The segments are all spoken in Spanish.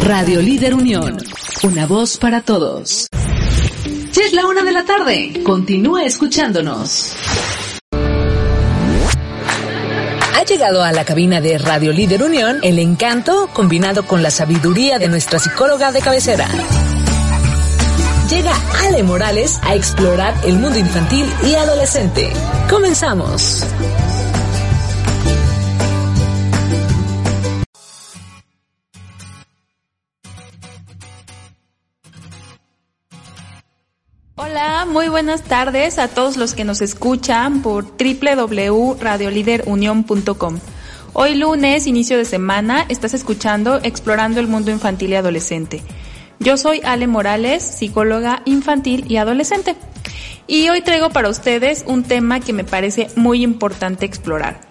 Radio Líder Unión. Una voz para todos. Ya es la una de la tarde. Continúa escuchándonos. Ha llegado a la cabina de Radio Líder Unión el encanto combinado con la sabiduría de nuestra psicóloga de cabecera. Llega Ale Morales a explorar el mundo infantil y adolescente. Comenzamos. Hola, muy buenas tardes a todos los que nos escuchan por www.radioliderunion.com. Hoy lunes, inicio de semana, estás escuchando Explorando el Mundo Infantil y Adolescente. Yo soy Ale Morales, psicóloga infantil y adolescente. Y hoy traigo para ustedes un tema que me parece muy importante explorar.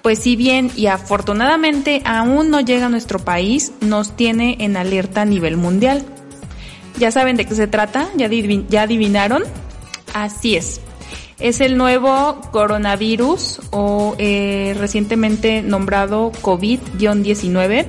Pues si bien y afortunadamente aún no llega a nuestro país, nos tiene en alerta a nivel mundial. ¿Ya saben de qué se trata? ¿Ya, ¿Ya adivinaron? Así es. Es el nuevo coronavirus o eh, recientemente nombrado COVID-19.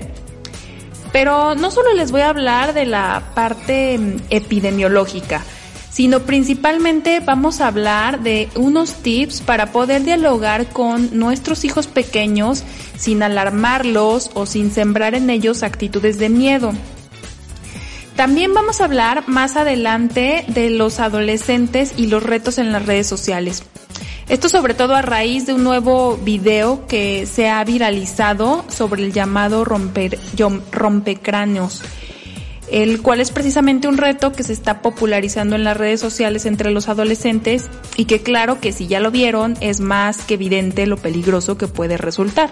Pero no solo les voy a hablar de la parte mm, epidemiológica, sino principalmente vamos a hablar de unos tips para poder dialogar con nuestros hijos pequeños sin alarmarlos o sin sembrar en ellos actitudes de miedo. También vamos a hablar más adelante de los adolescentes y los retos en las redes sociales. Esto sobre todo a raíz de un nuevo video que se ha viralizado sobre el llamado rompecráneos, el cual es precisamente un reto que se está popularizando en las redes sociales entre los adolescentes y que claro que si ya lo vieron es más que evidente lo peligroso que puede resultar.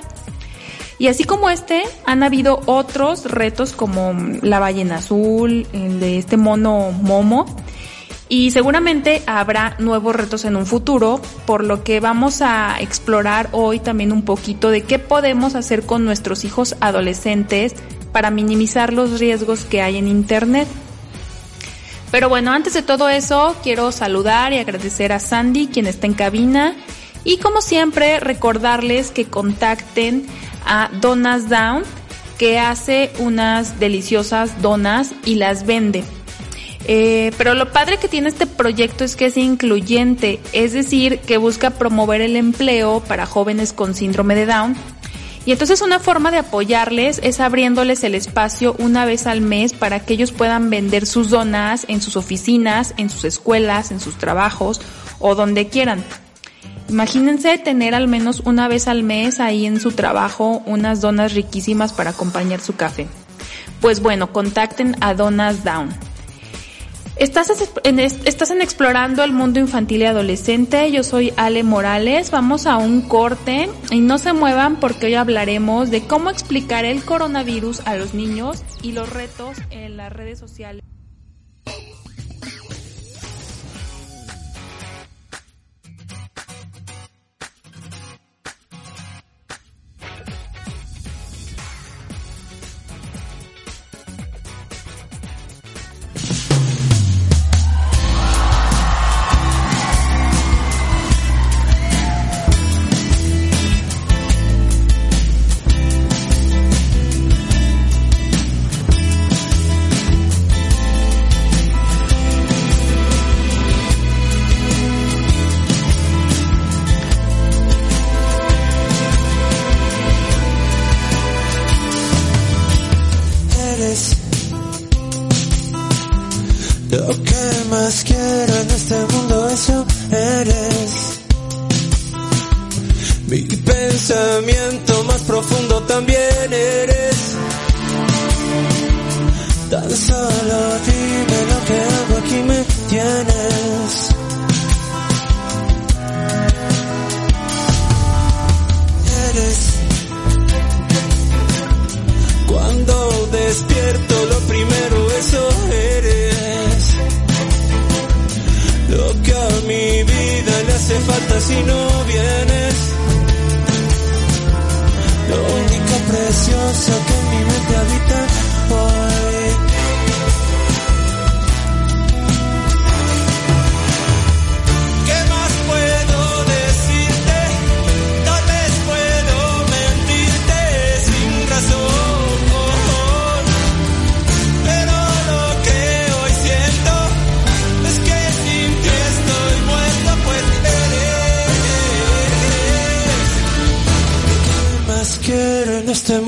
Y así como este, han habido otros retos como la ballena azul, el de este mono momo. Y seguramente habrá nuevos retos en un futuro, por lo que vamos a explorar hoy también un poquito de qué podemos hacer con nuestros hijos adolescentes para minimizar los riesgos que hay en Internet. Pero bueno, antes de todo eso, quiero saludar y agradecer a Sandy, quien está en cabina, y como siempre, recordarles que contacten a Donas Down, que hace unas deliciosas donas y las vende. Eh, pero lo padre que tiene este proyecto es que es incluyente, es decir, que busca promover el empleo para jóvenes con síndrome de Down. Y entonces una forma de apoyarles es abriéndoles el espacio una vez al mes para que ellos puedan vender sus donas en sus oficinas, en sus escuelas, en sus trabajos o donde quieran. Imagínense tener al menos una vez al mes ahí en su trabajo unas donas riquísimas para acompañar su café. Pues bueno, contacten a Donas Down. Estás en, Explorando el Mundo Infantil y Adolescente. Yo soy Ale Morales. Vamos a un corte y no se muevan porque hoy hablaremos de cómo explicar el coronavirus a los niños y los retos en las redes sociales.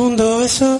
mundo eso.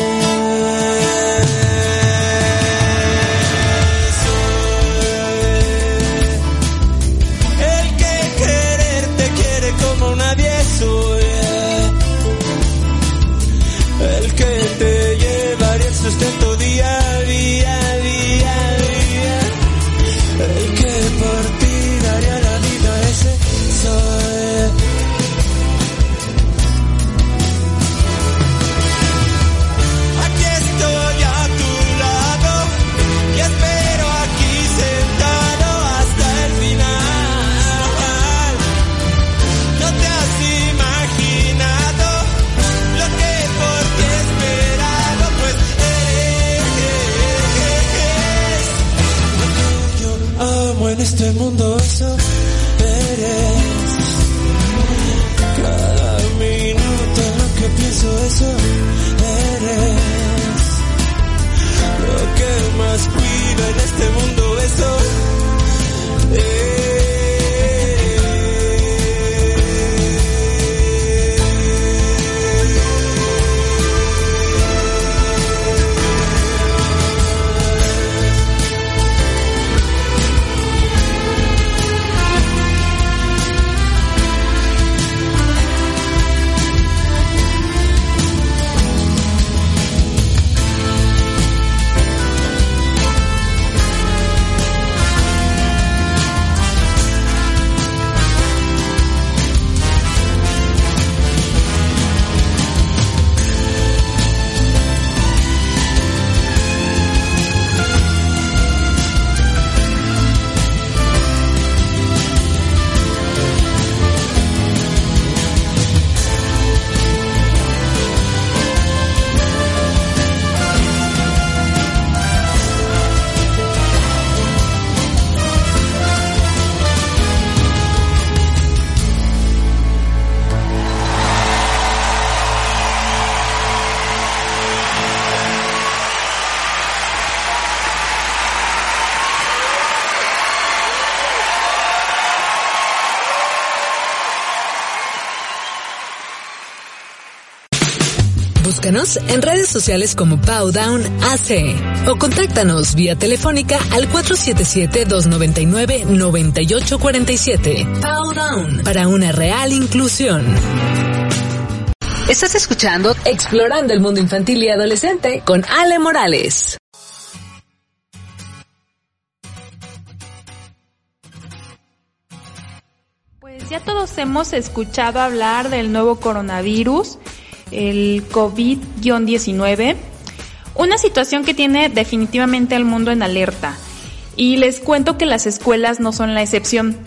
Este mundo en redes sociales como Powdown AC o contáctanos vía telefónica al 477-299-9847. Powdown para una real inclusión. Estás escuchando Explorando el Mundo Infantil y Adolescente con Ale Morales. Pues ya todos hemos escuchado hablar del nuevo coronavirus el COVID-19, una situación que tiene definitivamente al mundo en alerta. Y les cuento que las escuelas no son la excepción.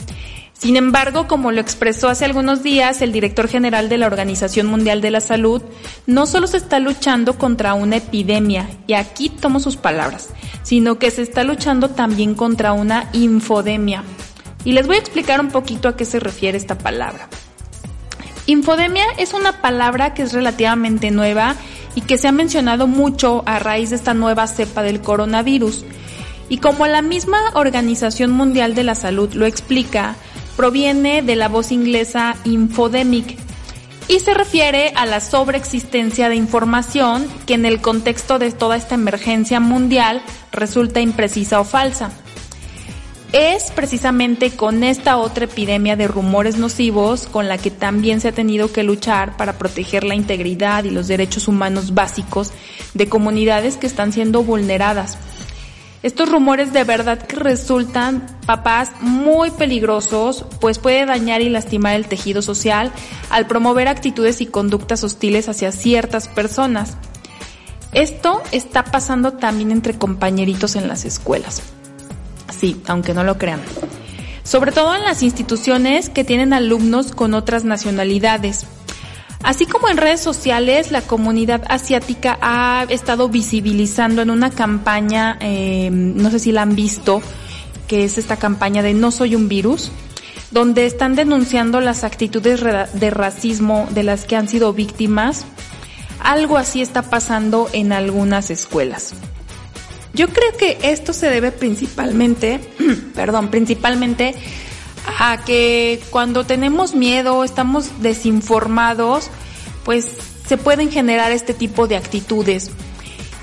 Sin embargo, como lo expresó hace algunos días el director general de la Organización Mundial de la Salud, no solo se está luchando contra una epidemia, y aquí tomo sus palabras, sino que se está luchando también contra una infodemia. Y les voy a explicar un poquito a qué se refiere esta palabra. Infodemia es una palabra que es relativamente nueva y que se ha mencionado mucho a raíz de esta nueva cepa del coronavirus. Y como la misma Organización Mundial de la Salud lo explica, proviene de la voz inglesa infodemic y se refiere a la sobreexistencia de información que en el contexto de toda esta emergencia mundial resulta imprecisa o falsa es precisamente con esta otra epidemia de rumores nocivos con la que también se ha tenido que luchar para proteger la integridad y los derechos humanos básicos de comunidades que están siendo vulneradas. Estos rumores de verdad que resultan, papás, muy peligrosos, pues puede dañar y lastimar el tejido social al promover actitudes y conductas hostiles hacia ciertas personas. Esto está pasando también entre compañeritos en las escuelas. Sí, aunque no lo crean. Sobre todo en las instituciones que tienen alumnos con otras nacionalidades. Así como en redes sociales, la comunidad asiática ha estado visibilizando en una campaña, eh, no sé si la han visto, que es esta campaña de No soy un virus, donde están denunciando las actitudes de racismo de las que han sido víctimas. Algo así está pasando en algunas escuelas. Yo creo que esto se debe principalmente, perdón, principalmente a que cuando tenemos miedo, estamos desinformados, pues se pueden generar este tipo de actitudes.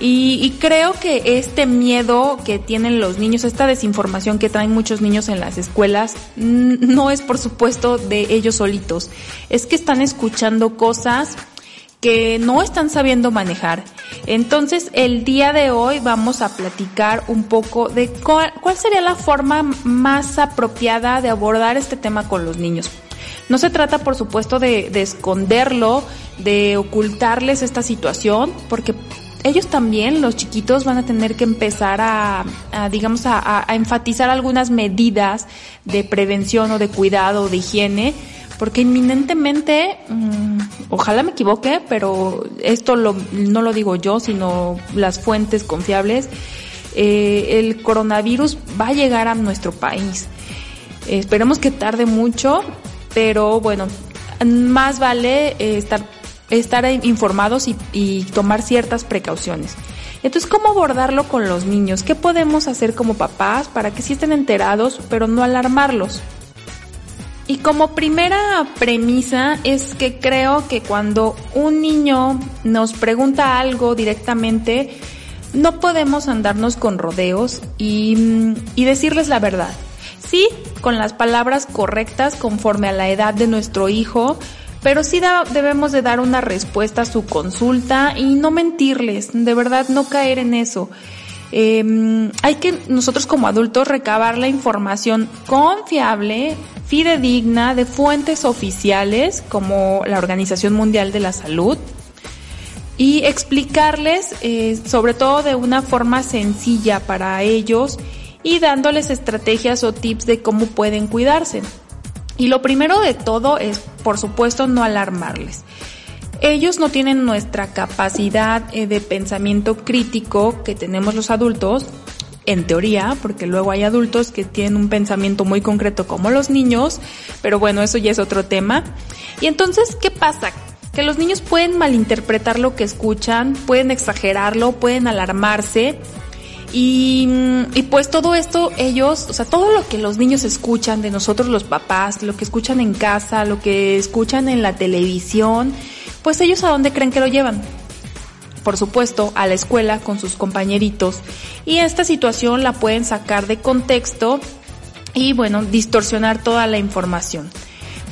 Y, creo que este miedo que tienen los niños, esta desinformación que traen muchos niños en las escuelas, no es por supuesto de ellos solitos. Es que están escuchando cosas que no están sabiendo manejar. Entonces, el día de hoy vamos a platicar un poco de cuál, sería la forma más apropiada de abordar este tema con los niños. No se trata, por supuesto, de, esconderlo, de ocultarles esta situación, porque ellos también, los chiquitos, van a tener que empezar a, digamos, a, enfatizar algunas medidas de prevención o de cuidado o de higiene, porque inminentemente, mm, ojalá me equivoque, pero esto no lo digo yo, sino las fuentes confiables, eh, el coronavirus va a llegar a nuestro país. esperemos que tarde mucho, pero bueno, más vale eh, estar estar informados y, tomar ciertas precauciones. Entonces, ¿cómo abordarlo con los niños? ¿Qué podemos hacer como papás para que sí estén enterados, pero no alarmarlos? Y como primera premisa es que creo que cuando un niño nos pregunta algo directamente, no podemos andarnos con rodeos y, y decirles la verdad. Sí, con las palabras correctas conforme a la edad de nuestro hijo, pero sí debemos de dar una respuesta a su consulta y no mentirles, de verdad no caer en eso. Em, hay que nosotros como adultos recabar la información confiable, fidedigna, de fuentes oficiales como la Organización Mundial de la Salud y explicarles eh, sobre todo de una forma sencilla para ellos y dándoles estrategias o tips de cómo pueden cuidarse. Y lo primero de todo es, por supuesto, no alarmarles. Ellos no tienen nuestra capacidad eh, de pensamiento crítico que tenemos los adultos, en teoría, porque luego hay adultos que tienen un pensamiento muy concreto como los niños, pero bueno, eso ya es otro tema. Y entonces, ¿qué pasa? Que los niños pueden malinterpretar lo que escuchan, pueden exagerarlo, pueden alarmarse y, y, pues todo esto, ellos, o sea, todo lo que los niños escuchan de nosotros los papás, lo que escuchan en casa, lo que escuchan en la televisión, pues ellos a dónde creen que lo llevan. Por supuesto, a la escuela con sus compañeritos. Y esta situación la pueden sacar de contexto y bueno, distorsionar toda la información.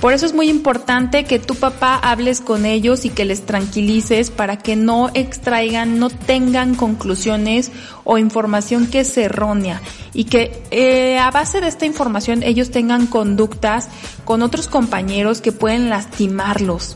Por eso es muy importante que tu papá hables con ellos y que les tranquilices para que no extraigan, no tengan conclusiones o información que es errónea y que eh, a base de esta información ellos tengan conductas con otros compañeros que pueden lastimarlos.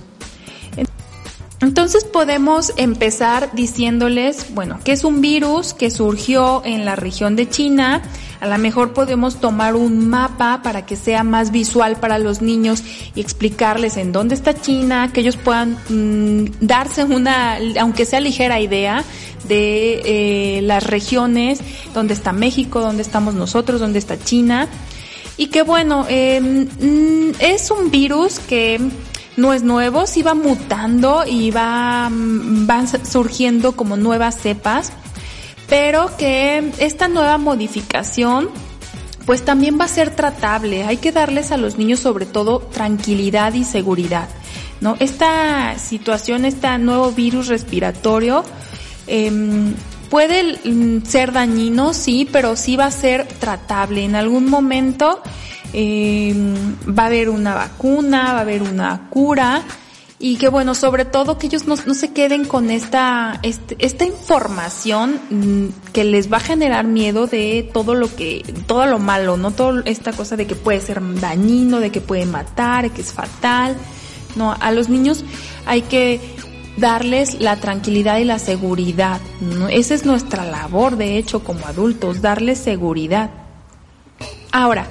Entonces podemos empezar diciéndoles, bueno, que es un virus que surgió en la región de China. A lo mejor podemos tomar un mapa para que sea más visual para los niños y explicarles en dónde está China, que ellos puedan mm, darse una, aunque sea ligera idea de eh, las regiones, dónde está México, dónde estamos nosotros, dónde está China. Y que bueno, eh, es un virus que no es nuevo, sí va mutando y va, mm, van surgiendo como nuevas cepas, pero que esta nueva modificación pues también va a ser tratable. Hay que darles a los niños sobre todo tranquilidad y seguridad. ¿no? Esta situación, este nuevo virus respiratorio, eh, puede mm, ser dañino, sí, pero sí va a ser tratable. En algún momento eh, va a haber una vacuna, va a haber una cura y que bueno, sobre todo que ellos no, no se queden con esta, este, esta información mm, que les va a generar miedo de todo lo que, todo lo malo, no toda esta cosa de que puede ser dañino, de que puede matar, de que es fatal. No, a los niños hay que darles la tranquilidad y la seguridad. Esa es nuestra labor, de hecho, como adultos, darles seguridad. Ahora,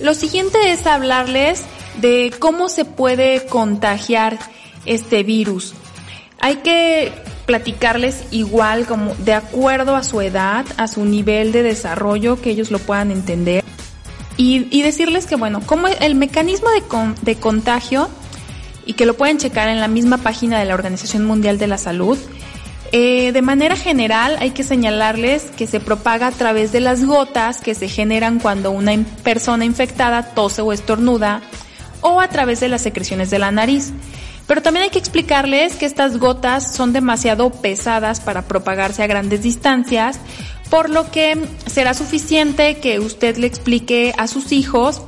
lo siguiente es hablarles de cómo se puede contagiar este virus. Hay que platicarles igual como de acuerdo a su edad, a su nivel de desarrollo, que ellos lo puedan entender. y, decirles que, bueno, como el mecanismo de, de contagio, y que lo pueden checar en la misma página de la Organización Mundial de la Salud, eh, de manera general hay que señalarles que se propaga a través de las gotas que se generan cuando una persona infectada tose o estornuda o a través de las secreciones de la nariz. Pero también hay que explicarles que estas gotas son demasiado pesadas para propagarse a grandes distancias, por lo que será suficiente que usted le explique a sus hijos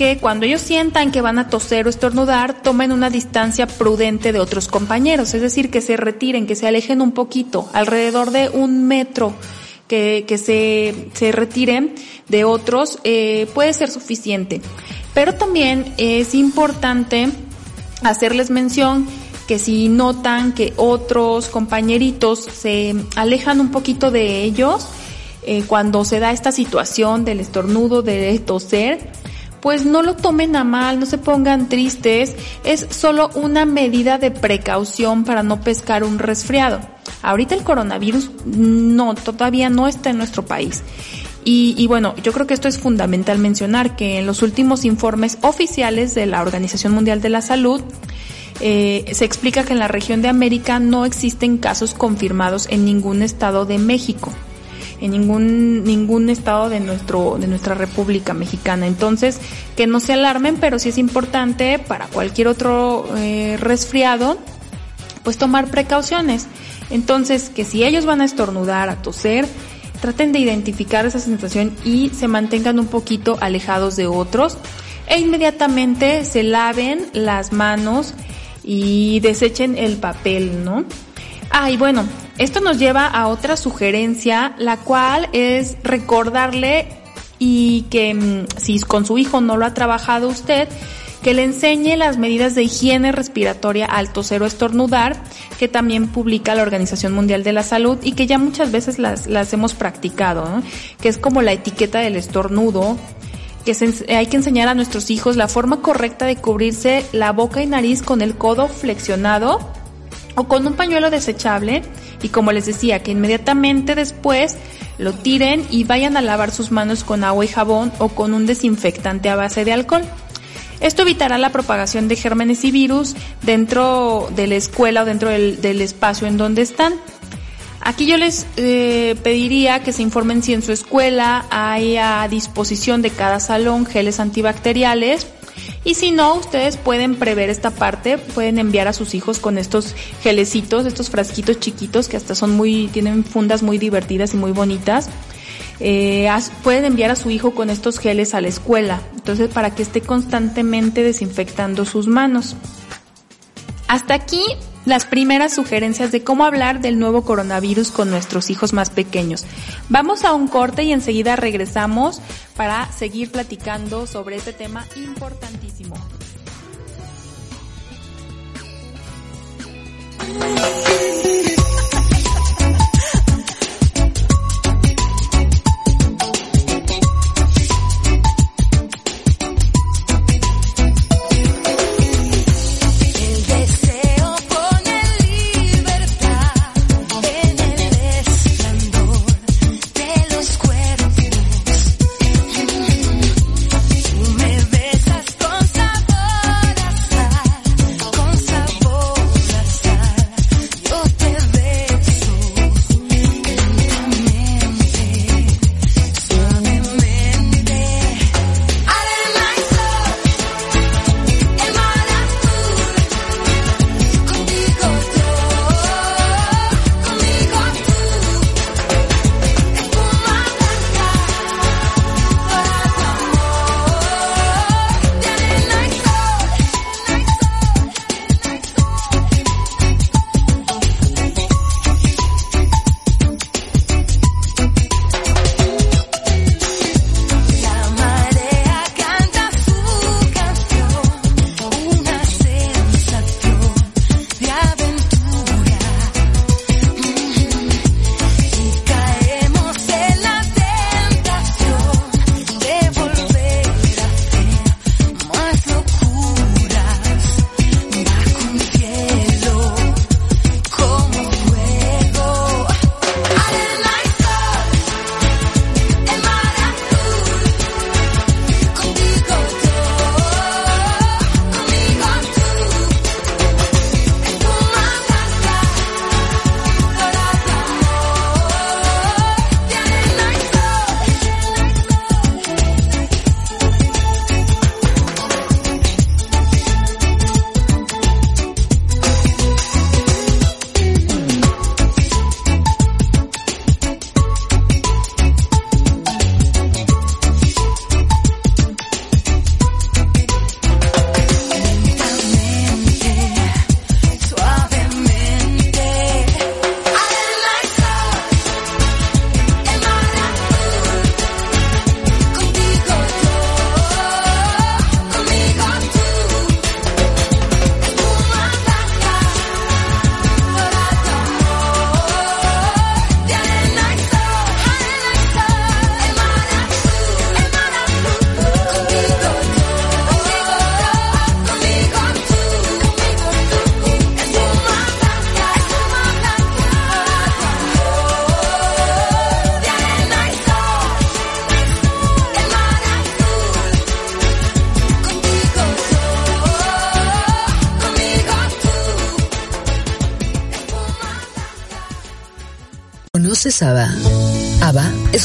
que cuando ellos sientan que van a toser o estornudar, tomen una distancia prudente de otros compañeros, es decir, que se retiren, que se alejen un poquito, alrededor de un metro, que, que se, se retiren de otros, eh, puede ser suficiente. Pero también es importante hacerles mención que si notan que otros compañeritos se alejan un poquito de ellos, eh, cuando se da esta situación del estornudo, de toser, pues no lo tomen a mal, no se pongan tristes, es solo una medida de precaución para no pescar un resfriado. Ahorita el coronavirus no, todavía no está en nuestro país. Y, bueno, yo creo que esto es fundamental mencionar que en los últimos informes oficiales de la Organización Mundial de la Salud, eh, se explica que en la región de América no existen casos confirmados en ningún estado de México en ningún ningún estado de nuestro de nuestra República Mexicana. Entonces, que no se alarmen, pero sí es importante para cualquier otro eh, resfriado, pues tomar precauciones. Entonces, que si ellos van a estornudar, a toser, traten de identificar esa sensación y se mantengan un poquito alejados de otros e inmediatamente se laven las manos y desechen el papel, ¿no? Ah, y bueno, esto nos lleva a otra sugerencia, la cual es recordarle y que mm, si con su hijo no lo ha trabajado usted, que le enseñe las medidas de higiene respiratoria alto cero estornudar, que también publica la Organización Mundial de la Salud y que ya muchas veces las hemos practicado, que es como la etiqueta del estornudo, que hay que enseñar a nuestros hijos la forma correcta de cubrirse la boca y nariz con el codo flexionado o con un pañuelo desechable y como les decía que inmediatamente después lo tiren y vayan a lavar sus manos con agua y jabón o con un desinfectante a base de alcohol. Esto evitará la propagación de gérmenes y virus dentro de la escuela o dentro del, espacio en donde están. Aquí yo les eh, pediría que se informen si en su escuela hay a disposición de cada salón geles antibacteriales y si no, ustedes pueden prever esta parte, pueden enviar a sus hijos con estos gelecitos, estos frasquitos chiquitos que hasta son muy, tienen fundas muy divertidas y muy bonitas. Eh, pueden enviar a su hijo con estos geles a la escuela, entonces para que esté constantemente desinfectando sus manos. Hasta aquí las primeras sugerencias de cómo hablar del nuevo coronavirus con nuestros hijos más pequeños. Vamos a un corte y enseguida regresamos para seguir platicando sobre este tema importantísimo.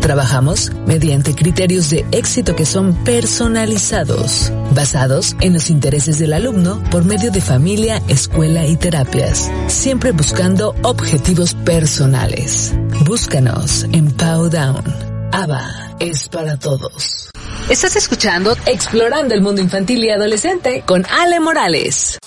Trabajamos mediante criterios de éxito que son personalizados, basados en los intereses del alumno por medio de familia, escuela y terapias, siempre buscando objetivos personales. Búscanos en Powdown. ABA es para todos. Estás escuchando Explorando el Mundo Infantil y Adolescente con Ale Morales.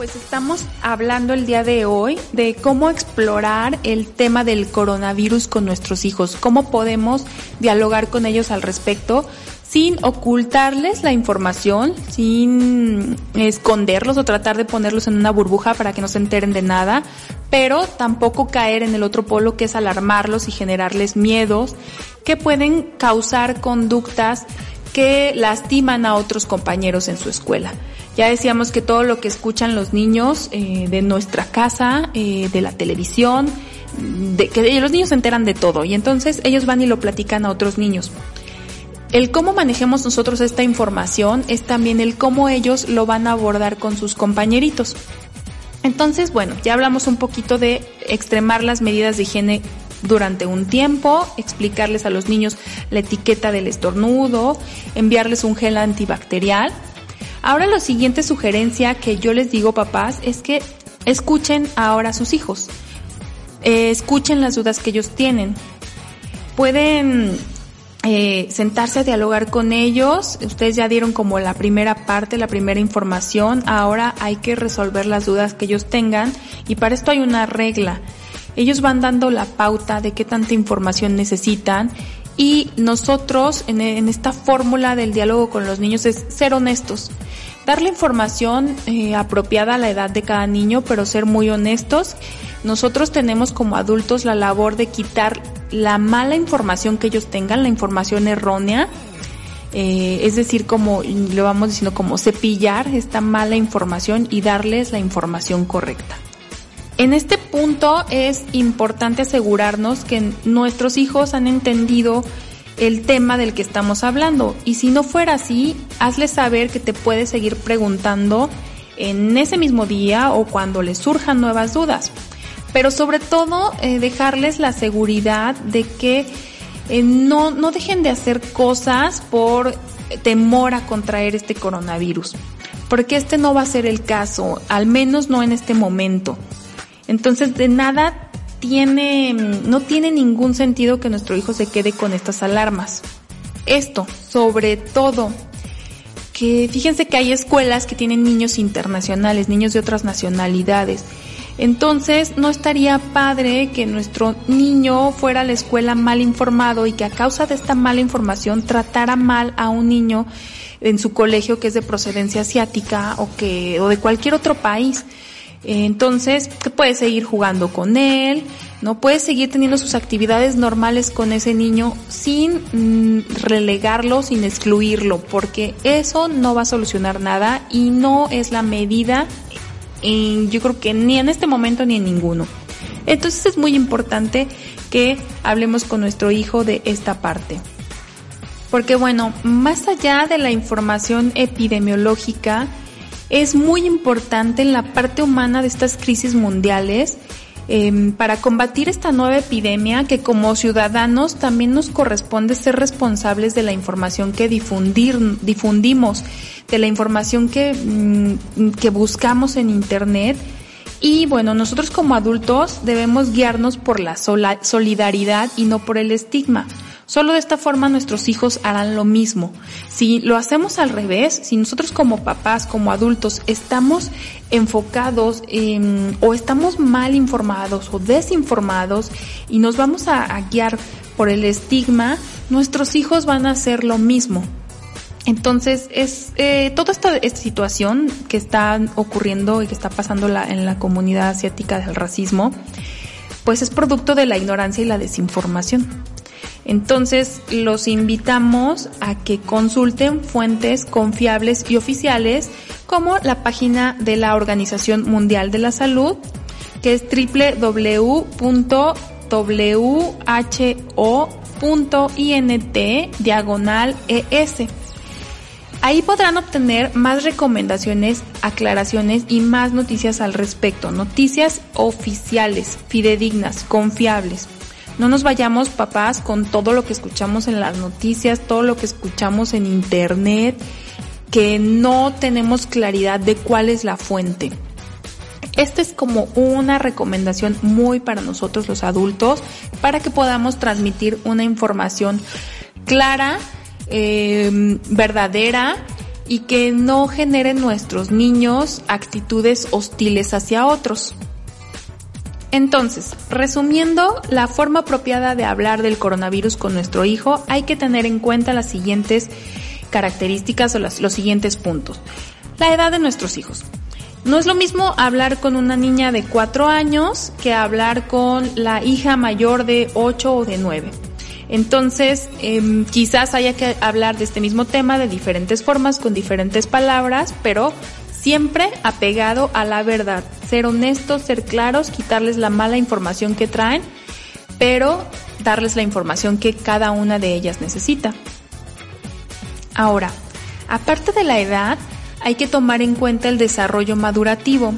Pues estamos hablando el día de hoy de cómo explorar el tema del coronavirus con nuestros hijos, cómo podemos dialogar con ellos al respecto sin ocultarles la información, sin esconderlos o tratar de ponerlos en una burbuja para que no se enteren de nada, pero tampoco caer en el otro polo que es alarmarlos y generarles miedos que pueden causar conductas que lastiman a otros compañeros en su escuela. Ya decíamos que todo lo que escuchan los niños eh, de nuestra casa, eh, de la televisión, de, que los niños se enteran de todo y entonces ellos van y lo platican a otros niños. El cómo manejemos nosotros esta información es también el cómo ellos lo van a abordar con sus compañeritos. Entonces, bueno, ya hablamos un poquito de extremar las medidas de higiene durante un tiempo, explicarles a los niños la etiqueta del estornudo, enviarles un gel antibacterial. Ahora la siguiente sugerencia que yo les digo papás es que escuchen ahora a sus hijos. Eh, escuchen las dudas que ellos tienen. Pueden eh, sentarse a dialogar con ellos. Ustedes ya dieron como la primera parte, la primera información. Ahora hay que resolver las dudas que ellos tengan y para esto hay una regla. Ellos van dando la pauta de qué tanta información necesitan y nosotros en, esta fórmula del diálogo con los niños es ser honestos. Darle información eh, apropiada a la edad de cada niño, pero ser muy honestos. Nosotros tenemos como adultos la labor de quitar la mala información que ellos tengan, la información errónea, eh, es decir, como lo vamos diciendo, como cepillar esta mala información y darles la información correcta. En este punto es importante asegurarnos que nuestros hijos han entendido el tema del que estamos hablando. Y si no fuera así, hazles saber que te puedes seguir preguntando en ese mismo día o cuando les surjan nuevas dudas. Pero sobre todo eh, dejarles la seguridad de que eh, no, no dejen de hacer cosas por temor a contraer este coronavirus, porque este no va a ser el caso, al menos no en este momento. Entonces, de nada tiene, no tiene ningún sentido que nuestro hijo se quede con estas alarmas. Esto, sobre todo, que fíjense que hay escuelas que tienen niños internacionales, niños de otras nacionalidades, entonces, no estaría padre que nuestro niño fuera a la escuela mal informado y que a causa de esta mala información tratara mal a un niño en su colegio que es de procedencia asiática o que o de cualquier otro país. Entonces, puede seguir jugando con él, no puede seguir teniendo sus actividades normales con ese niño sin mm, relegarlo, sin excluirlo, porque eso no va a solucionar nada y no es la medida yo creo que ni en este momento ni en ninguno. Entonces es muy importante que hablemos con nuestro hijo de esta parte. Porque bueno, más allá de la información epidemiológica, es muy importante en la parte humana de estas crisis mundiales Em, para combatir esta nueva epidemia que como ciudadanos también nos corresponde ser responsables de la información que difundir, difundimos, de la información que, mm, que buscamos en Internet. Y bueno, nosotros como adultos debemos guiarnos por la solidaridad y no por el estigma. Solo de esta forma nuestros hijos harán lo mismo. Si lo hacemos al revés, si nosotros como papás, como adultos, estamos enfocados en, o estamos mal informados o desinformados y nos vamos a, guiar por el estigma, nuestros hijos van a hacer lo mismo. Entonces, es eh, toda esta, esta, situación que está ocurriendo y que está pasando en la comunidad asiática del racismo, pues es producto de la ignorancia y la desinformación. Entonces, los invitamos a que consulten fuentes confiables y oficiales como la página de la Organización Mundial de la Salud, que es www.who.int diagonal ES. Ahí podrán obtener más recomendaciones, aclaraciones y más noticias al respecto. Noticias oficiales, fidedignas, confiables. No nos vayamos, papás, con todo lo que escuchamos en las noticias, todo lo que escuchamos en internet, que no tenemos claridad de cuál es la fuente. Esta es como una recomendación muy para nosotros los adultos para que podamos transmitir una información clara, eh, verdadera y que no generen nuestros niños actitudes hostiles hacia otros. Entonces, resumiendo, la forma apropiada de hablar del coronavirus con nuestro hijo hay que tener en cuenta las siguientes características o los, siguientes puntos. La edad de nuestros hijos. No es lo mismo hablar con una niña de 4 años que hablar con la hija mayor de 8 o de 9. Entonces, eh, quizás haya que hablar de este mismo tema de diferentes formas, con diferentes palabras, pero siempre apegado a la verdad. Ser honestos, ser claros, quitarles la mala información que traen, pero darles la información que cada una de ellas necesita. Ahora, aparte de la edad, hay que tomar en cuenta el desarrollo madurativo.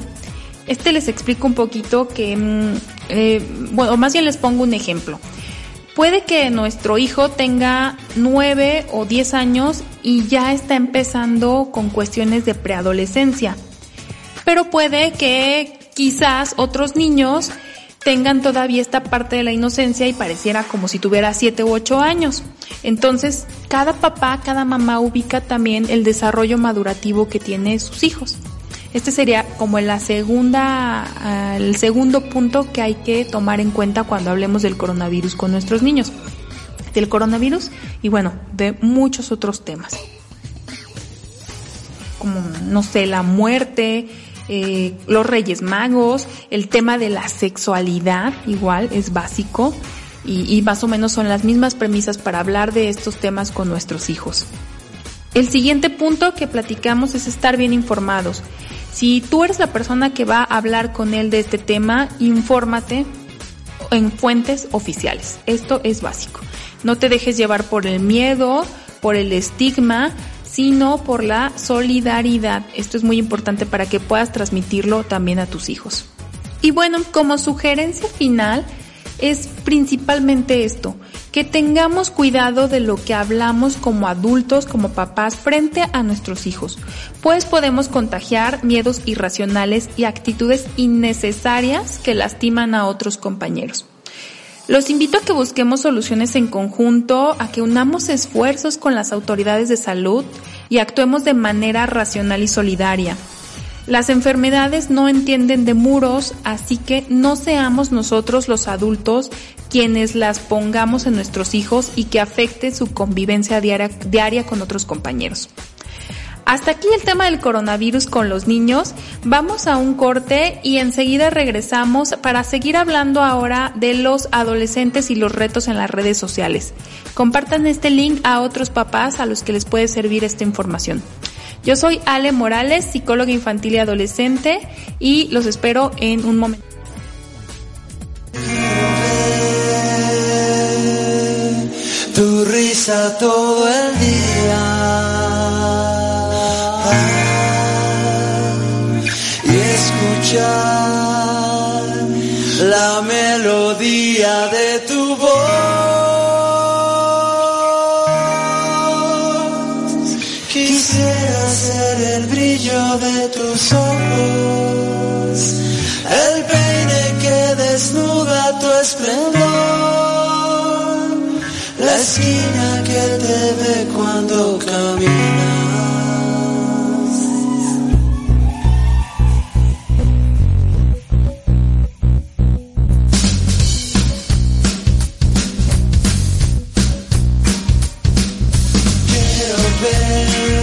Este les explico un poquito que, mm, eh, bueno, más bien les pongo un ejemplo. Puede que nuestro hijo tenga 9 o 10 años y ya está empezando con cuestiones de preadolescencia. Pero puede que quizás otros niños tengan todavía esta parte de la inocencia y pareciera como si tuviera 7 u 8 años. Entonces, cada papá, cada mamá ubica también el desarrollo madurativo que tiene sus hijos. Este sería como ah, el segundo punto que hay que tomar en cuenta cuando hablemos del coronavirus con nuestros niños. Del coronavirus y bueno, de muchos otros temas. Como, no sé, la muerte, eh, los Reyes Magos, el tema de la sexualidad, igual es básico y más o menos son las mismas premisas para hablar de estos temas con nuestros hijos. El siguiente punto que platicamos es estar bien informados. Si tú eres la persona que va a hablar con él de este tema, infórmate en fuentes oficiales. Esto es básico. No te dejes llevar por el miedo, por el estigma, sino por la solidaridad. Esto es muy importante para que puedas transmitirlo también a tus hijos. Y bueno, como sugerencia final, es principalmente esto, que tengamos cuidado de lo que hablamos como adultos, como papás, frente a nuestros hijos, pues podemos contagiar miedos irracionales y actitudes innecesarias que lastiman a otros compañeros. Los invito a que busquemos soluciones en conjunto, a que unamos esfuerzos con las autoridades de salud y actuemos de manera racional y solidaria. Las enfermedades no entienden de muros, así que no seamos nosotros los adultos quienes las pongamos en nuestros hijos y que afecte su convivencia diaria, con otros compañeros. Hasta aquí el tema del coronavirus con los niños. Vamos a un corte y enseguida regresamos para seguir hablando ahora de los adolescentes y los retos en las redes sociales. Compartan este link a otros papás a los que les puede servir esta información. Yo soy Ale Morales, psicóloga infantil y adolescente, y los espero en un momento. Tu risa todo el día. Y escuchar la melodía de tu esquina que te ve cuando caminas. escuchar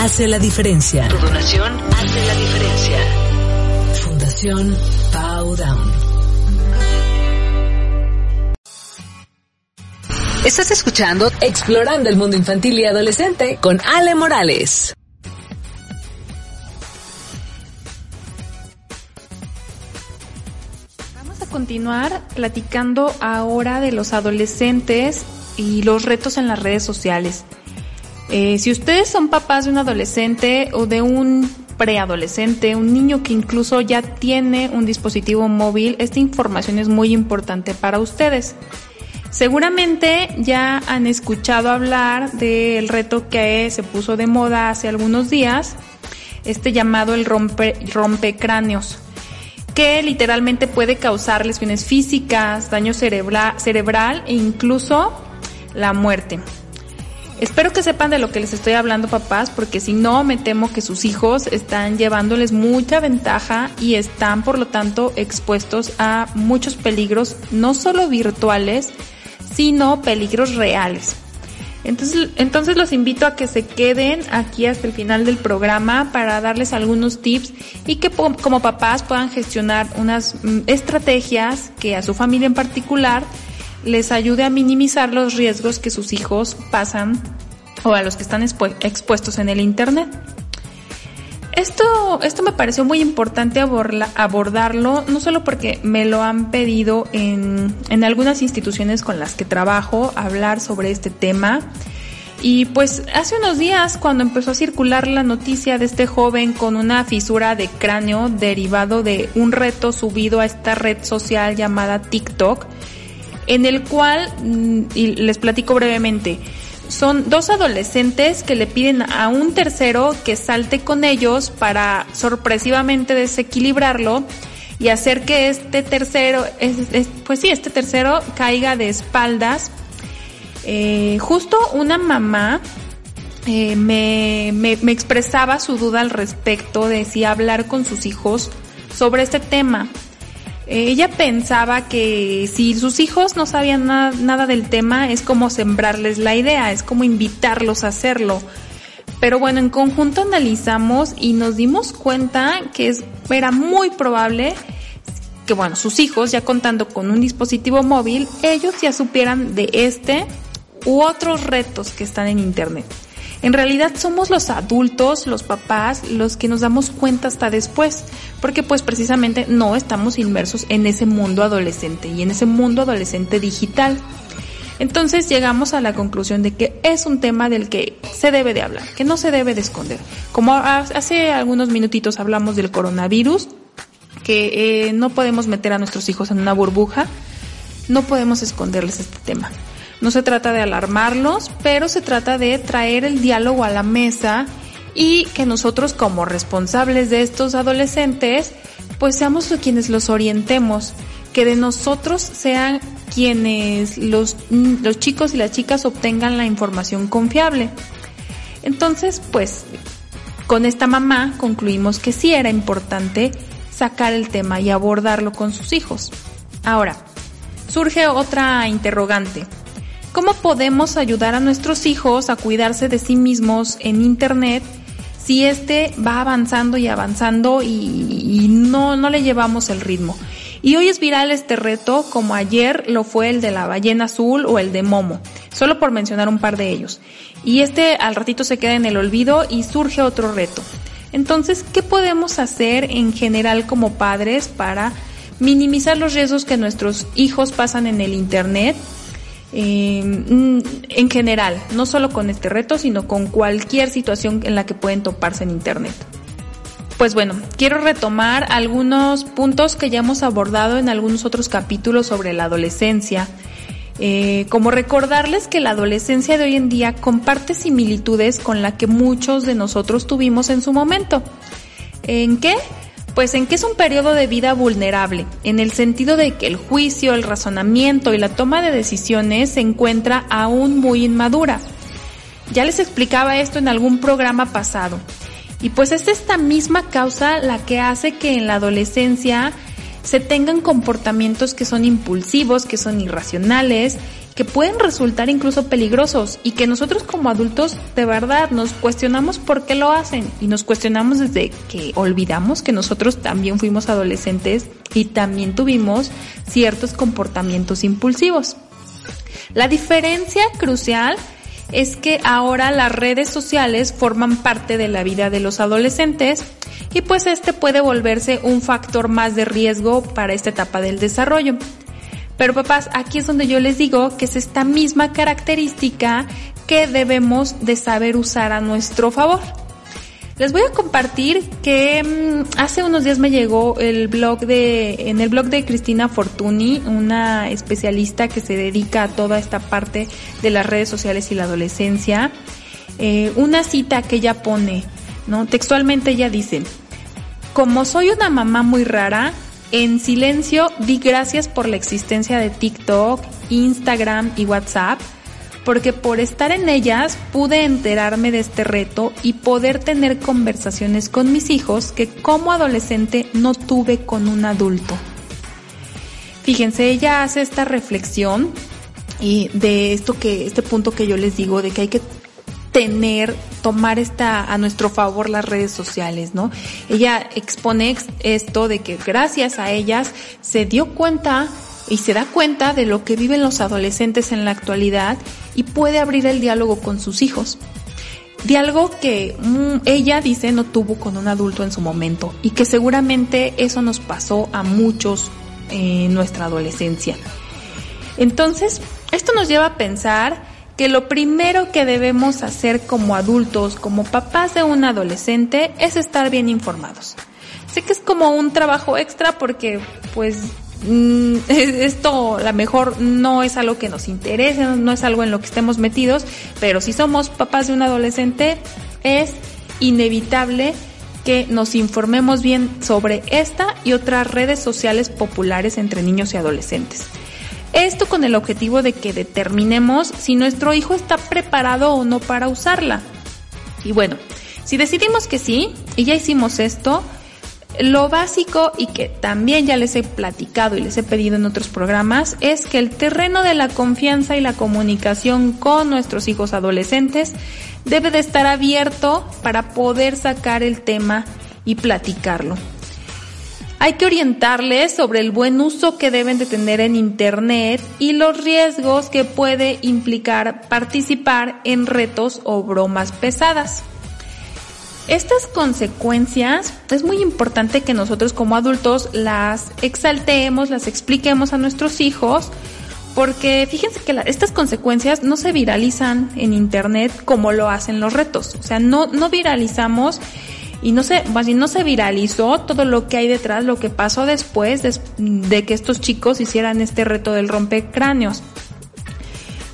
hace la diferencia. Tu donación hace la diferencia. Fundación Powdown. Estás escuchando Explorando el Mundo Infantil y Adolescente con Ale Morales. Vamos a continuar platicando ahora de los adolescentes y los retos en las redes sociales. Eh, si ustedes son papás de un adolescente o de un preadolescente, un niño que incluso ya tiene un dispositivo móvil, esta información es muy importante para ustedes. Seguramente ya han escuchado hablar del reto que se puso de moda hace algunos días, este llamado el rompe, rompecráneos, que literalmente puede causar lesiones físicas, daño cerebral e incluso la muerte. Espero que sepan de lo que les estoy hablando papás, porque si no, me temo que sus hijos están llevándoles mucha ventaja y están por lo tanto expuestos a muchos peligros, no solo virtuales, sino peligros reales. Entonces, entonces los invito a que se queden aquí hasta el final del programa para darles algunos tips y que como papás puedan gestionar unas mm, estrategias que a su familia en particular les ayude a minimizar los riesgos que sus hijos pasan o a los que están expuestos en el Internet. Esto, esto me pareció muy importante abordarlo, no solo porque me lo han pedido en, en algunas instituciones con las que trabajo, hablar sobre este tema, y pues hace unos días, cuando empezó a circular la noticia de este joven con una fisura de cráneo derivado de un reto subido a esta red social llamada TikTok, en el cual, mm, y les platico brevemente, son dos adolescentes que le piden a un tercero que salte con ellos para sorpresivamente desequilibrarlo y hacer que este tercero, pues sí, este tercero caiga de espaldas. Eh, justo una mamá eh, me, me, me expresaba su duda al respecto de si hablar con sus hijos sobre este tema. Ella pensaba que si sus hijos no sabían nada, del tema, es como sembrarles la idea, es como invitarlos a hacerlo. Pero bueno, en conjunto analizamos y nos dimos cuenta que es, era muy probable que, bueno, sus hijos, ya contando con un dispositivo móvil, ellos ya supieran de este u otros retos que están en Internet. En realidad somos los adultos, los papás, los que nos damos cuenta hasta después, porque pues precisamente no estamos inmersos en ese mundo adolescente y en ese mundo adolescente digital. Entonces llegamos a la conclusión de que es un tema del que se debe de hablar, que no se debe de esconder. Como hace algunos minutitos hablamos del coronavirus, que eh, no podemos meter a nuestros hijos en una burbuja, no podemos esconderles este tema. No se trata de alarmarlos, pero se trata de traer el diálogo a la mesa y que nosotros como responsables de estos adolescentes, pues seamos quienes los orientemos, que de nosotros sean quienes los, los chicos y las chicas obtengan la información confiable. Entonces, pues, con esta mamá concluimos que sí era importante sacar el tema y abordarlo con sus hijos. Ahora, surge otra interrogante. ¿Cómo podemos ayudar a nuestros hijos a cuidarse de sí mismos en Internet si este va avanzando y avanzando y, no, no le llevamos el ritmo? Y hoy es viral este reto, como ayer lo fue el de la ballena azul o el de Momo, solo por mencionar un par de ellos. Y este al ratito se queda en el olvido y surge otro reto. Entonces, ¿qué podemos hacer en general como padres para minimizar los riesgos que nuestros hijos pasan en el Internet eh, en general, no solo con este reto, sino con cualquier situación en la que pueden toparse en Internet. Pues bueno, quiero retomar algunos puntos que ya hemos abordado en algunos otros capítulos sobre la adolescencia. Eh, como recordarles que la adolescencia de hoy en día comparte similitudes con la que muchos de nosotros tuvimos en su momento. ¿En qué? Pues en que es un periodo de vida vulnerable, en el sentido de que el juicio, el razonamiento y la toma de decisiones se encuentra aún muy inmadura. Ya les explicaba esto en algún programa pasado. Y pues es esta misma causa la que hace que en la adolescencia se tengan comportamientos que son impulsivos, que son irracionales, que pueden resultar incluso peligrosos y que nosotros como adultos de verdad nos cuestionamos por qué lo hacen y nos cuestionamos desde que olvidamos que nosotros también fuimos adolescentes y también tuvimos ciertos comportamientos impulsivos. La diferencia crucial es que ahora las redes sociales forman parte de la vida de los adolescentes y pues este puede volverse un factor más de riesgo para esta etapa del desarrollo. Pero papás, aquí es donde yo les digo que es esta misma característica que debemos de saber usar a nuestro favor. Les voy a compartir que mm, hace unos días me llegó el blog de, en el blog de Cristina Fortuny, una especialista que se dedica a toda esta parte de las redes sociales y la adolescencia, eh, una cita que ella pone, ¿no? Textualmente ella dice, como soy una mamá muy rara, en silencio di gracias por la existencia de TikTok, Instagram y WhatsApp porque por estar en ellas pude enterarme de este reto y poder tener conversaciones con mis hijos que como adolescente no tuve con un adulto. Fíjense, ella hace esta reflexión y de esto que, este punto que yo les digo, de que hay que tener, tomar esta a nuestro favor las redes sociales, ¿no? Ella expone esto de que gracias a ellas se dio cuenta y se da cuenta de lo que viven los adolescentes en la actualidad y puede abrir el diálogo con sus hijos. Diálogo que mm, ella dice no tuvo con un adulto en su momento y que seguramente eso nos pasó a muchos en nuestra adolescencia. Entonces, esto nos lleva a pensar que lo primero que debemos hacer como adultos, como papás de un adolescente, es estar bien informados. Sé que es como un trabajo extra porque pues Mm, esto a lo mejor no es algo que nos interese, no es algo en lo que estemos metidos, pero si somos papás de un adolescente, es inevitable que nos informemos bien sobre esta y otras redes sociales populares entre niños y adolescentes. Esto con el objetivo de que determinemos si nuestro hijo está preparado o no para usarla. Y bueno, si decidimos que sí, y ya hicimos esto, lo básico y que también ya les he platicado y les he pedido en otros programas es que el terreno de la confianza y la comunicación con nuestros hijos adolescentes debe de estar abierto para poder sacar el tema y platicarlo. Hay que orientarles sobre el buen uso que deben de tener en Internet y los riesgos que puede implicar participar en retos o bromas pesadas. Estas consecuencias es muy importante que nosotros como adultos las exaltemos, las expliquemos a nuestros hijos, porque fíjense que estas consecuencias no se viralizan en internet como lo hacen los retos. O sea, no, no viralizamos y no se, no se viralizó todo lo que hay detrás, lo que pasó después de, de que estos chicos hicieran este reto del rompecráneos.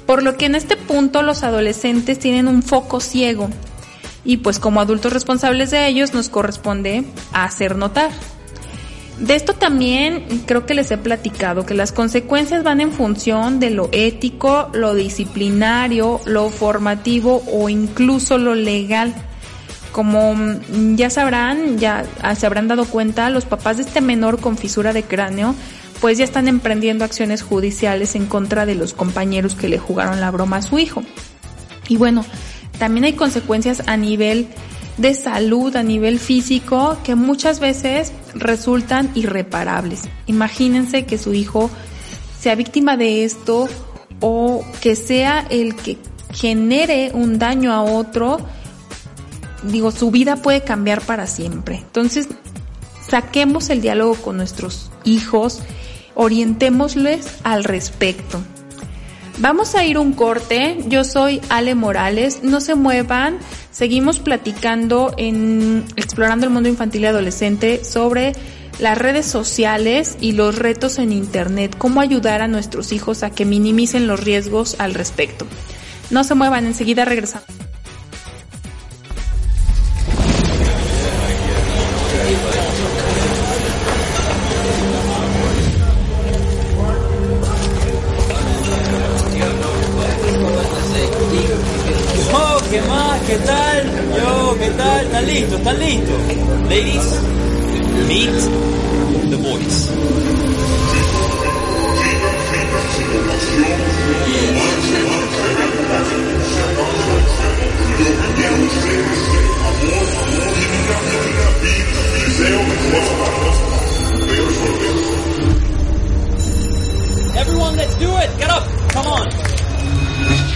Por lo que en este punto los adolescentes tienen un foco ciego y pues como adultos responsables de ellos nos corresponde hacer notar. De esto también creo que les he platicado que las consecuencias van en función de lo ético, lo disciplinario, lo formativo o incluso lo legal. Como ya sabrán, ya se habrán dado cuenta, los papás de este menor con fisura de cráneo pues ya están emprendiendo acciones judiciales en contra de los compañeros que le jugaron la broma a su hijo. Y bueno, también hay consecuencias a nivel de salud, a nivel físico, que muchas veces resultan irreparables. Imagínense que su hijo sea víctima de esto o que sea el que genere un daño a otro, digo, su vida puede cambiar para siempre. Entonces, saquemos el diálogo con nuestros hijos, orientémosles al respecto. Vamos a ir un corte. Yo soy Ale Morales. No se muevan. Seguimos platicando en Explorando el Mundo Infantil y Adolescente sobre las redes sociales y los retos en Internet. Cómo ayudar a nuestros hijos a que minimicen los riesgos al respecto. No se muevan. Enseguida regresamos. ¿qué tal? Yo, ¿qué tal? Ladies, meet the boys. Everyone, let's do it! Get up! Come on!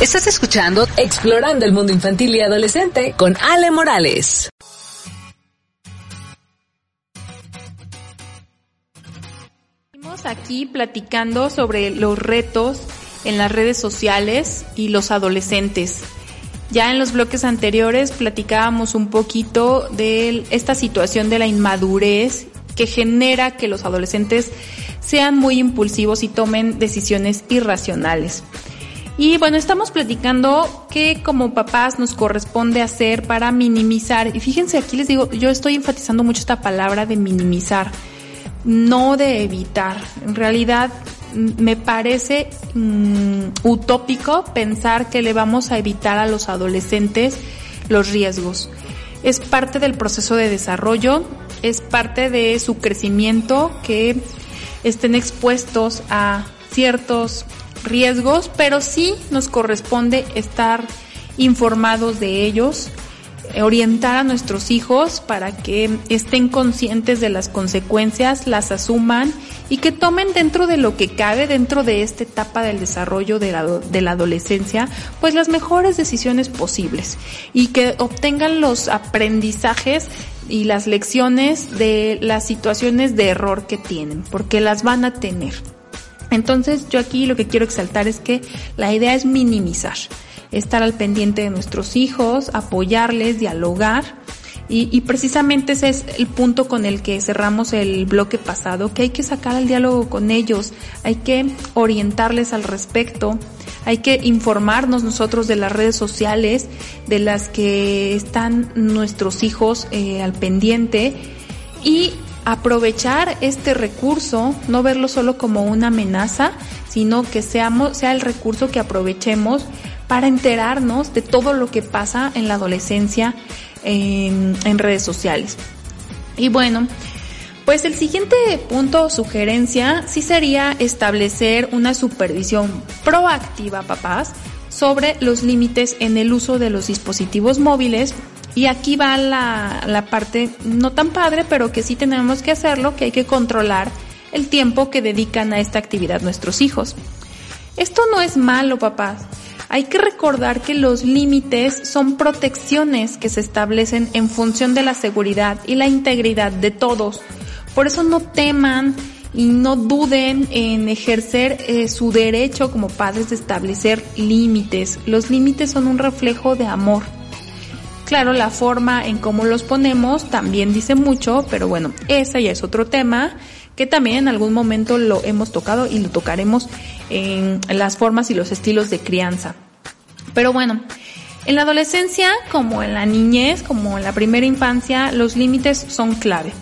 Estás escuchando Explorando el Mundo Infantil y Adolescente con Ale Morales. Estamos aquí platicando sobre los retos en las redes sociales y los adolescentes. Ya en los bloques anteriores platicábamos un poquito de esta situación de la inmadurez que genera que los adolescentes sean muy impulsivos y tomen decisiones irracionales. Y bueno, estamos platicando qué como papás nos corresponde hacer para minimizar. Y fíjense, aquí les digo, yo estoy enfatizando mucho esta palabra de minimizar, no de evitar. En realidad me parece mm, utópico pensar que le vamos a evitar a los adolescentes los riesgos. Es parte del proceso de desarrollo, es parte de su crecimiento que estén expuestos a ciertos riesgos, pero sí nos corresponde estar informados de ellos, orientar a nuestros hijos para que estén conscientes de las consecuencias, las asuman y que tomen dentro de lo que cabe, dentro de esta etapa del desarrollo de la, de la adolescencia, pues las mejores decisiones posibles y que obtengan los aprendizajes y las lecciones de las situaciones de error que tienen, porque las van a tener. Entonces yo aquí lo que quiero exaltar es que la idea es minimizar, estar al pendiente de nuestros hijos, apoyarles, dialogar. Y, precisamente ese es el punto con el que cerramos el bloque pasado, que hay que sacar el diálogo con ellos, hay que orientarles al respecto, hay que informarnos nosotros de las redes sociales de las que están nuestros hijos eh, al pendiente y aprovechar este recurso, no verlo solo como una amenaza, sino que seamos, sea el recurso que aprovechemos para enterarnos de todo lo que pasa en la adolescencia en, en redes sociales. Y bueno, pues el siguiente punto o sugerencia sí sería establecer una supervisión proactiva, papás, sobre los límites en el uso de los dispositivos móviles y aquí va la, parte no tan padre, pero que sí tenemos que hacerlo, que hay que controlar el tiempo que dedican a esta actividad nuestros hijos. Esto no es malo, papás. Hay que recordar que los límites son protecciones que se establecen en función de la seguridad y la integridad de todos. Por eso no teman y no duden en ejercer eh, su derecho como padres de establecer límites. Los límites son un reflejo de amor Claro, la forma en cómo los ponemos también dice mucho, pero bueno, ese ya es otro tema que también en algún momento lo hemos tocado y lo tocaremos en las formas y los estilos de crianza. Pero bueno, en la adolescencia, como en la niñez, como en la primera infancia, los límites son clave.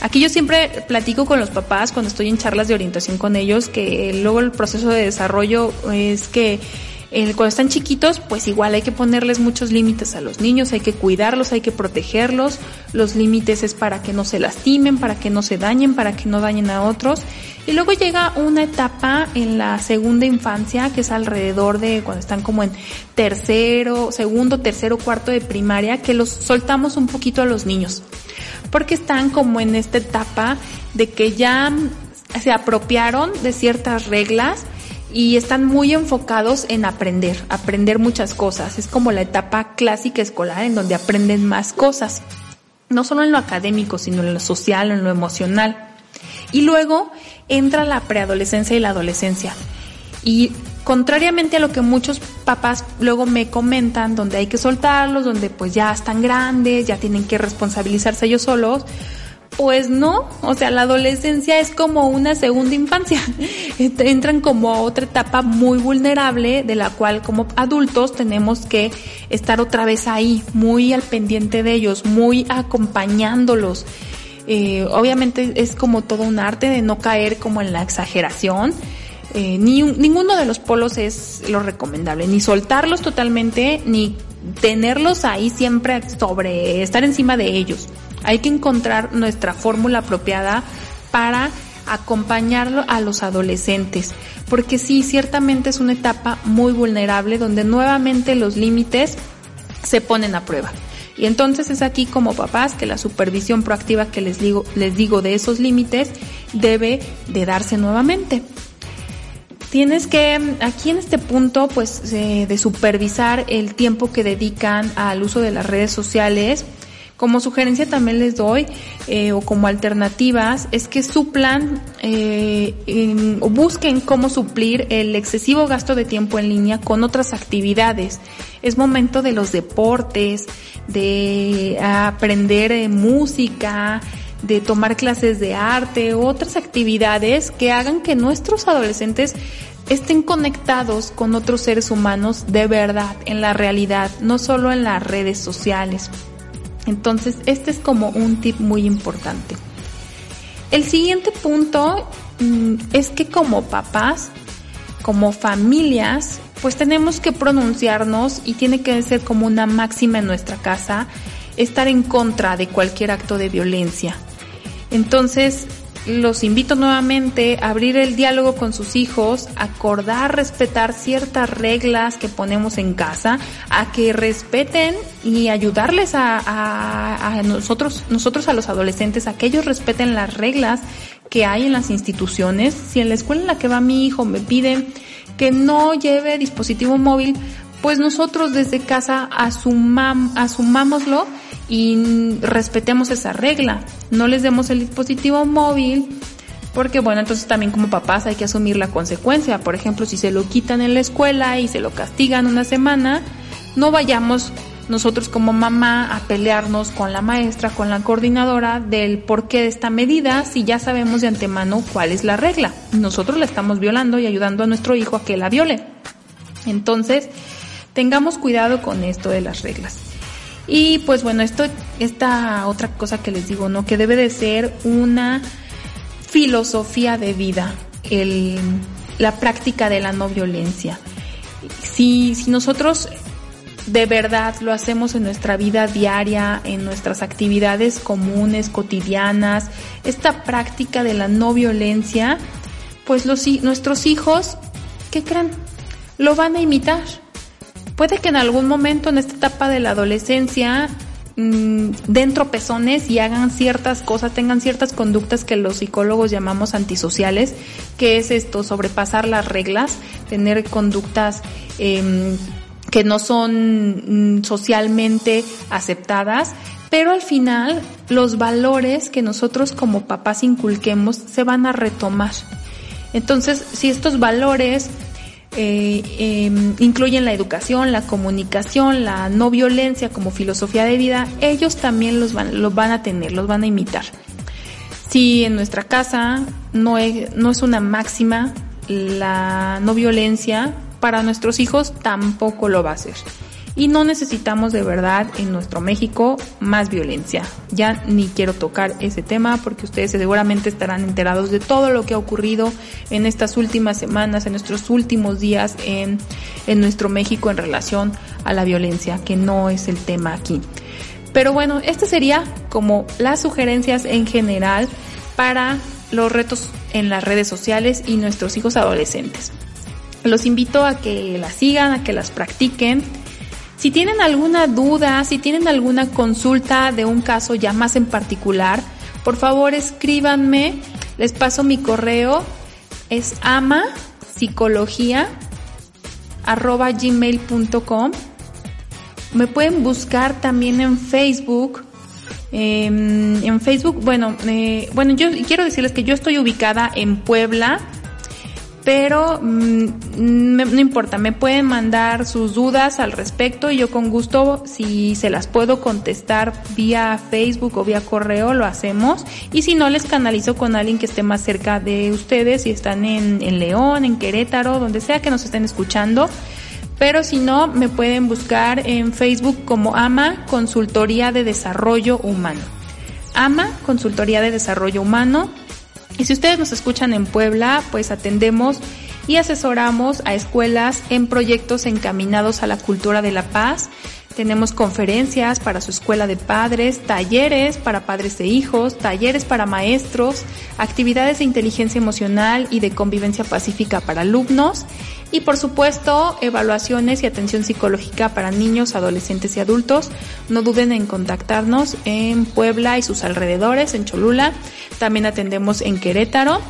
Aquí yo siempre platico con los papás cuando estoy en charlas de orientación con ellos que luego el proceso de desarrollo es que cuando están chiquitos, pues igual hay que ponerles muchos límites a los niños, hay que cuidarlos, hay que protegerlos. Los límites es para que no se lastimen, para que no se dañen, para que no dañen a otros. Y luego llega una etapa en la segunda infancia, que es alrededor de cuando están como en tercero, segundo, tercero, cuarto de primaria, que los soltamos un poquito a los niños. Porque están como en esta etapa de que ya se apropiaron de ciertas reglas y están muy enfocados en aprender, aprender muchas cosas. Es como la etapa clásica escolar en donde aprenden más cosas, no solo en lo académico, sino en lo social, en lo emocional. Y luego entra la preadolescencia y la adolescencia. Y contrariamente a lo que muchos papás luego me comentan, donde hay que soltarlos, donde pues ya están grandes, ya tienen que responsabilizarse ellos solos, pues no, o sea, la adolescencia es como una segunda infancia. Entran como a otra etapa muy vulnerable de la cual como adultos tenemos que estar otra vez ahí, muy al pendiente de ellos, muy acompañándolos. Eh, obviamente es como todo un arte de no caer como en la exageración. Eh, ni ninguno de los polos es lo recomendable, ni soltarlos totalmente, ni tenerlos ahí siempre sobre, estar encima de ellos. Hay que encontrar nuestra fórmula apropiada para acompañarlo a los adolescentes, porque sí, ciertamente es una etapa muy vulnerable donde nuevamente los límites se ponen a prueba. Y entonces es aquí como papás que la supervisión proactiva que les digo, les digo de esos límites debe de darse nuevamente. tienes que, aquí en este punto, pues, eh, de supervisar el tiempo que dedican al uso de las redes sociales, como sugerencia también les doy, eh, o como alternativas, es que suplan eh, o busquen cómo suplir el excesivo gasto de tiempo en línea con otras actividades. Es momento de los deportes, de aprender eh, música, de tomar clases de arte, otras actividades que hagan que nuestros adolescentes estén conectados con otros seres humanos de verdad, en la realidad, no solo en las redes sociales. Entonces, este es como un tip muy importante. El siguiente punto mm, es que como papás, como familias, pues tenemos que pronunciarnos y tiene que ser como una máxima en nuestra casa estar en contra de cualquier acto de violencia. Entonces, los invito nuevamente a abrir el diálogo con sus hijos, acordar, respetar ciertas reglas que ponemos en casa, a que respeten y ayudarles a, nosotros, nosotros a los adolescentes, a que ellos respeten las reglas que hay en las instituciones. Si en la escuela en la que va mi hijo me piden que no lleve dispositivo móvil, pues nosotros desde casa asumam, asumámoslo y respetemos esa regla. No les demos el dispositivo móvil porque bueno, entonces también como papás hay que asumir la consecuencia. Por ejemplo, si se lo quitan en la escuela y se lo castigan una semana, no vayamos nosotros como mamá a pelearnos con la maestra, con la coordinadora del porqué de esta medida si ya sabemos de antemano cuál es la regla. Nosotros la estamos violando y ayudando a nuestro hijo a que la viole. Entonces, tengamos cuidado con esto de las reglas. Y pues bueno, esto, esta otra cosa que les digo, ¿no? Que debe de ser una filosofía de vida, el, la práctica de la no violencia. Si, si nosotros de verdad lo hacemos en nuestra vida diaria, en nuestras actividades comunes, cotidianas, esta práctica de la no violencia, pues los, nuestros hijos, ¿qué creen? Lo van a imitar puede que en algún momento en esta etapa de la adolescencia mm, den tropezones y hagan ciertas cosas, tengan ciertas conductas que los psicólogos llamamos antisociales, que es esto, sobrepasar las reglas, tener conductas em, que no son mm, socialmente aceptadas, pero al final los valores que nosotros como papás inculquemos se van a retomar. Entonces, si estos valores eh, em, incluyen la educación, la comunicación, la no violencia como filosofía de vida, ellos también los van, los van a tener, los van a imitar. Si en nuestra casa no es, no es una máxima la no violencia, para nuestros hijos tampoco lo va a ser y no necesitamos de verdad en nuestro México más violencia. Ya ni quiero tocar ese tema porque ustedes seguramente estarán enterados de todo lo que ha ocurrido en estas últimas semanas, en nuestros últimos días en, en nuestro México en relación a la violencia, que no es el tema aquí. Pero bueno, estas sería como las sugerencias en general para los retos en las redes sociales y nuestros hijos adolescentes. Los invito a que las sigan, a que las practiquen si tienen alguna duda, si tienen alguna consulta de un caso ya más en particular, por favor escríbanme, les paso mi correo, es ama gmail.com. Me pueden buscar también en Facebook. Em, en Facebook, bueno, eh, bueno, yo quiero decirles que yo estoy ubicada en Puebla, pero mm, no importa, me pueden mandar sus dudas al respecto y yo con gusto, si se las puedo contestar vía Facebook o vía correo, lo hacemos. Y si no, les canalizo con alguien que esté más cerca de ustedes, si están en, en León, en Querétaro, donde sea que nos estén escuchando. Pero si no, me pueden buscar en Facebook como AMA Consultoría de Desarrollo Humano. AMA Consultoría de Desarrollo Humano y si ustedes nos escuchan en Puebla, pues atendemos y asesoramos a escuelas en proyectos encaminados a la cultura de la paz. Tenemos conferencias para su escuela de padres, talleres para padres e hijos, talleres para maestros, actividades de inteligencia emocional y de convivencia pacífica para alumnos y por supuesto evaluaciones y atención psicológica para niños, adolescentes y adultos. No duden en contactarnos en Puebla y sus alrededores, en Cholula. También atendemos en Querétaro.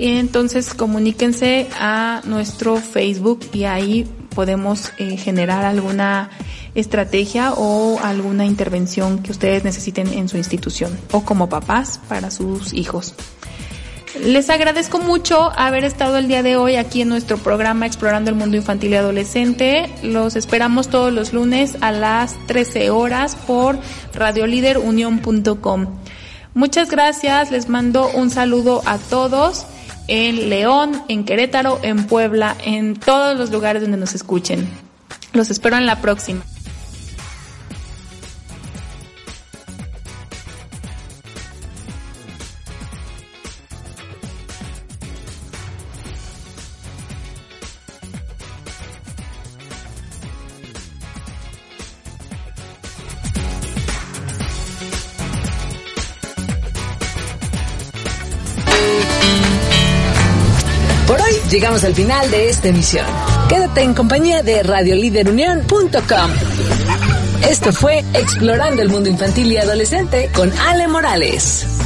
Y entonces comuníquense a nuestro Facebook y ahí podemos eh, generar alguna estrategia o alguna intervención que ustedes necesiten en su institución o como papás para sus hijos. Les agradezco mucho haber estado el día de hoy aquí en nuestro programa Explorando el Mundo Infantil y Adolescente. Los esperamos todos los lunes a las 13 horas por radioliderunión.com. Muchas gracias, les mando un saludo a todos en León, en Querétaro, en Puebla, en todos los lugares donde nos escuchen. Los espero en la próxima. Llegamos al final de esta emisión. Quédate en compañía de radioliderunión.com. Esto fue Explorando el Mundo Infantil y Adolescente con Ale Morales.